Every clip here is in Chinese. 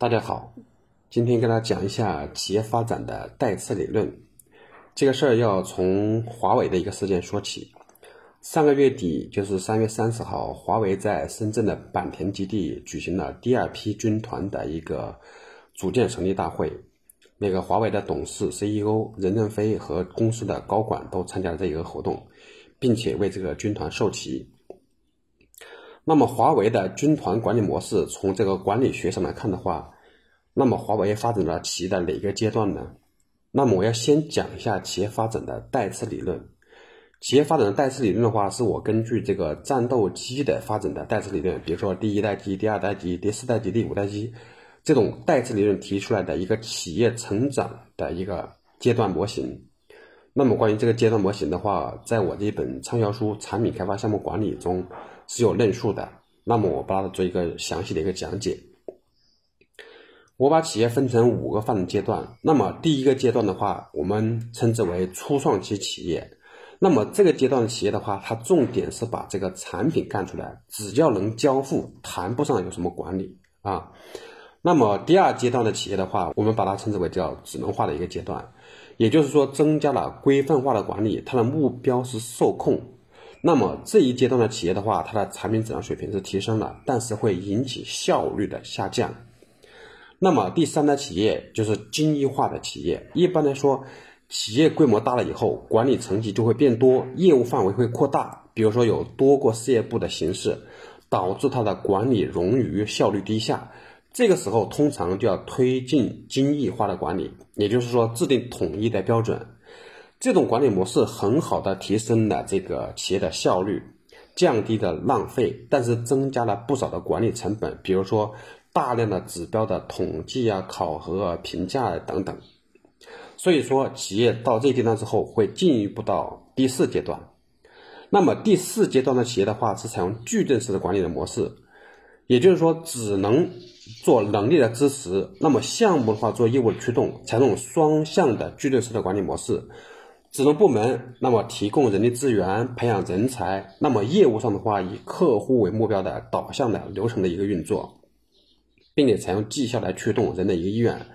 大家好，今天跟大家讲一下企业发展的代次理论。这个事儿要从华为的一个事件说起。上个月底，就是三月三十号，华为在深圳的坂田基地举行了第二批军团的一个组建成立大会。那个华为的董事、CEO 任正非和公司的高管都参加了这一个活动，并且为这个军团授旗。那么，华为的军团管理模式，从这个管理学上来看的话，那么华为发展了企业的哪个阶段呢？那么我要先讲一下企业发展的代次理论。企业发展的代次理论的话，是我根据这个战斗机的发展的代次理论，比如说第一代机、第二代机、第四代机、第五代机这种代次理论提出来的一个企业成长的一个阶段模型。那么关于这个阶段模型的话，在我这本畅销书《产品开发项目管理》中。是有论述的，那么我把它做一个详细的一个讲解。我把企业分成五个发展阶段，那么第一个阶段的话，我们称之为初创期企业。那么这个阶段的企业的话，它重点是把这个产品干出来，只要能交付，谈不上有什么管理啊。那么第二阶段的企业的话，我们把它称之为叫智能化的一个阶段，也就是说增加了规范化的管理，它的目标是受控。那么这一阶段的企业的话，它的产品质量水平是提升了，但是会引起效率的下降。那么第三代企业就是精益化的企业。一般来说，企业规模大了以后，管理层级就会变多，业务范围会扩大。比如说有多个事业部的形式，导致它的管理冗余，效率低下。这个时候通常就要推进精益化的管理，也就是说制定统一的标准。这种管理模式很好的提升了这个企业的效率，降低了浪费，但是增加了不少的管理成本，比如说大量的指标的统计啊、考核啊、评价等等。所以说，企业到这阶段之后，会进一步到第四阶段。那么第四阶段的企业的话，是采用矩阵式的管理的模式，也就是说，只能做能力的支持，那么项目的话做业务驱动，采用双向的矩阵式的管理模式。职能部门那么提供人力资源、培养人才，那么业务上的话以客户为目标的导向的流程的一个运作，并且采用绩效来驱动人的一个意愿。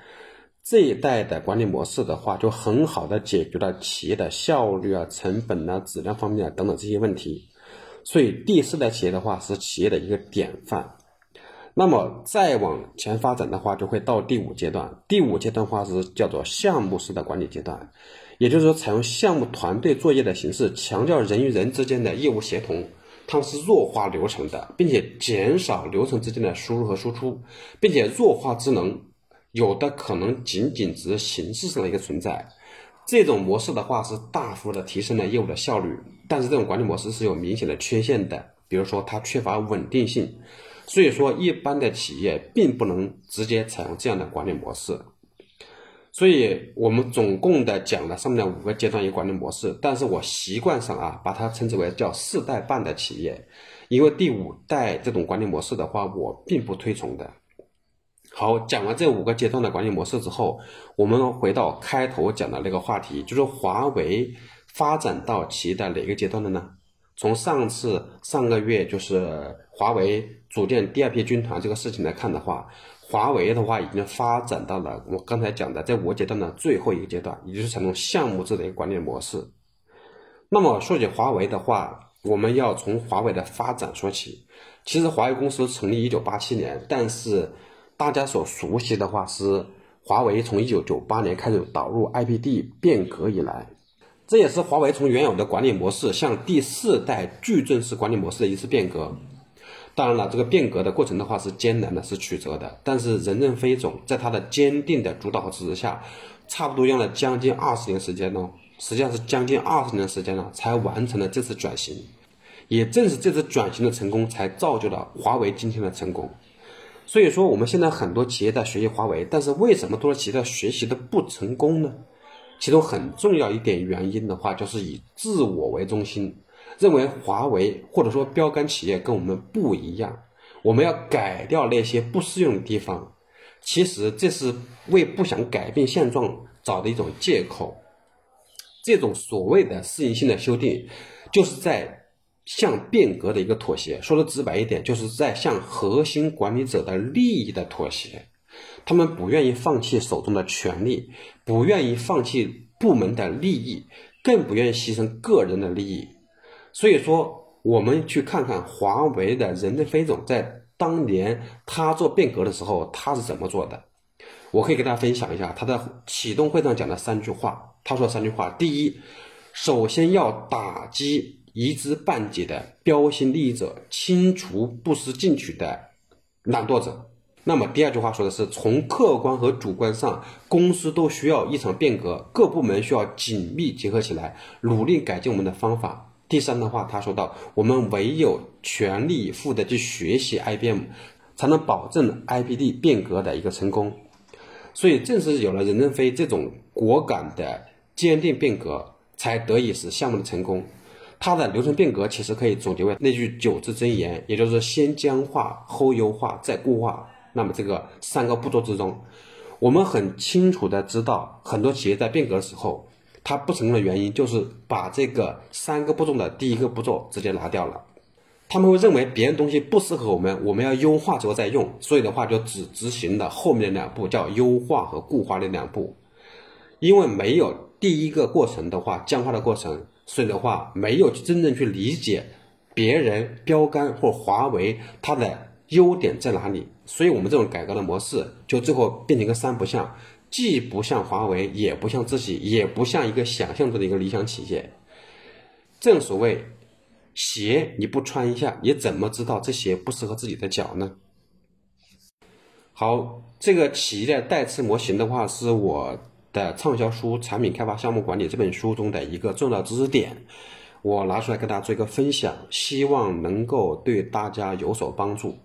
这一代的管理模式的话，就很好的解决了企业的效率啊、成本啊、质量方面啊等等这些问题。所以第四代企业的话是企业的一个典范。那么再往前发展的话，就会到第五阶段。第五阶段的话是叫做项目式的管理阶段。也就是说，采用项目团队作业的形式，强调人与人之间的业务协同，它是弱化流程的，并且减少流程之间的输入和输出，并且弱化职能，有的可能仅仅只是形式上的一个存在。这种模式的话，是大幅的提升了业务的效率，但是这种管理模式是有明显的缺陷的，比如说它缺乏稳定性，所以说一般的企业并不能直接采用这样的管理模式。所以我们总共的讲了上面的五个阶段一个管理模式，但是我习惯上啊把它称之为叫四代半的企业，因为第五代这种管理模式的话，我并不推崇的。好，讲完这五个阶段的管理模式之后，我们回到开头讲的那个话题，就是华为发展到其的哪个阶段了呢？从上次上个月就是华为组建第二批军团这个事情来看的话。华为的话已经发展到了我刚才讲的这五个阶段的最后一个阶段，也就是采用项目制的一个管理模式。那么说起华为的话，我们要从华为的发展说起。其实华为公司成立一九八七年，但是大家所熟悉的话是华为从一九九八年开始导入 IPD 变革以来，这也是华为从原有的管理模式向第四代矩阵式管理模式的一次变革。当然了，这个变革的过程的话是艰难的，是曲折的。但是任正非总在他的坚定的主导和支持下，差不多用了将近二十年时间呢，实际上是将近二十年时间了，才完成了这次转型。也正是这次转型的成功，才造就了华为今天的成功。所以说，我们现在很多企业在学习华为，但是为什么多少企业在学习的不成功呢？其中很重要一点原因的话，就是以自我为中心。认为华为或者说标杆企业跟我们不一样，我们要改掉那些不适用的地方。其实这是为不想改变现状找的一种借口。这种所谓的适应性的修订，就是在向变革的一个妥协。说的直白一点，就是在向核心管理者的利益的妥协。他们不愿意放弃手中的权利，不愿意放弃部门的利益，更不愿意牺牲个人的利益。所以说，我们去看看华为的任正非总在当年他做变革的时候，他是怎么做的。我可以给大家分享一下他在启动会上讲的三句话。他说三句话：第一，首先要打击一知半解的标新立异者，清除不思进取的懒惰者。那么第二句话说的是，从客观和主观上，公司都需要一场变革，各部门需要紧密结合起来，努力改进我们的方法。第三的话，他说到，我们唯有全力以赴的去学习 IBM，才能保证 IPD 变革的一个成功。所以，正是有了任正非这种果敢的坚定变革，才得以使项目的成功。它的流程变革其实可以总结为那句九字真言，也就是先僵化，后优化，再固化。那么这个三个步骤之中，我们很清楚的知道，很多企业在变革的时候，它不成功的原因就是把这个三个步骤的第一个步骤直接拿掉了。他们会认为别人东西不适合我们，我们要优化之后再用，所以的话就只执行了后面的两步，叫优化和固化的两步。因为没有第一个过程的话，僵化的过程，所以的话没有真正去理解别人标杆或华为它的优点在哪里，所以我们这种改革的模式就最后变成一个三不像，既不像华为，也不像自己，也不像一个想象中的一个理想企业。正所谓。鞋你不穿一下，你怎么知道这鞋不适合自己的脚呢？好，这个企业的代次模型的话，是我的畅销书《产品开发项目管理》这本书中的一个重要知识点，我拿出来跟大家做一个分享，希望能够对大家有所帮助。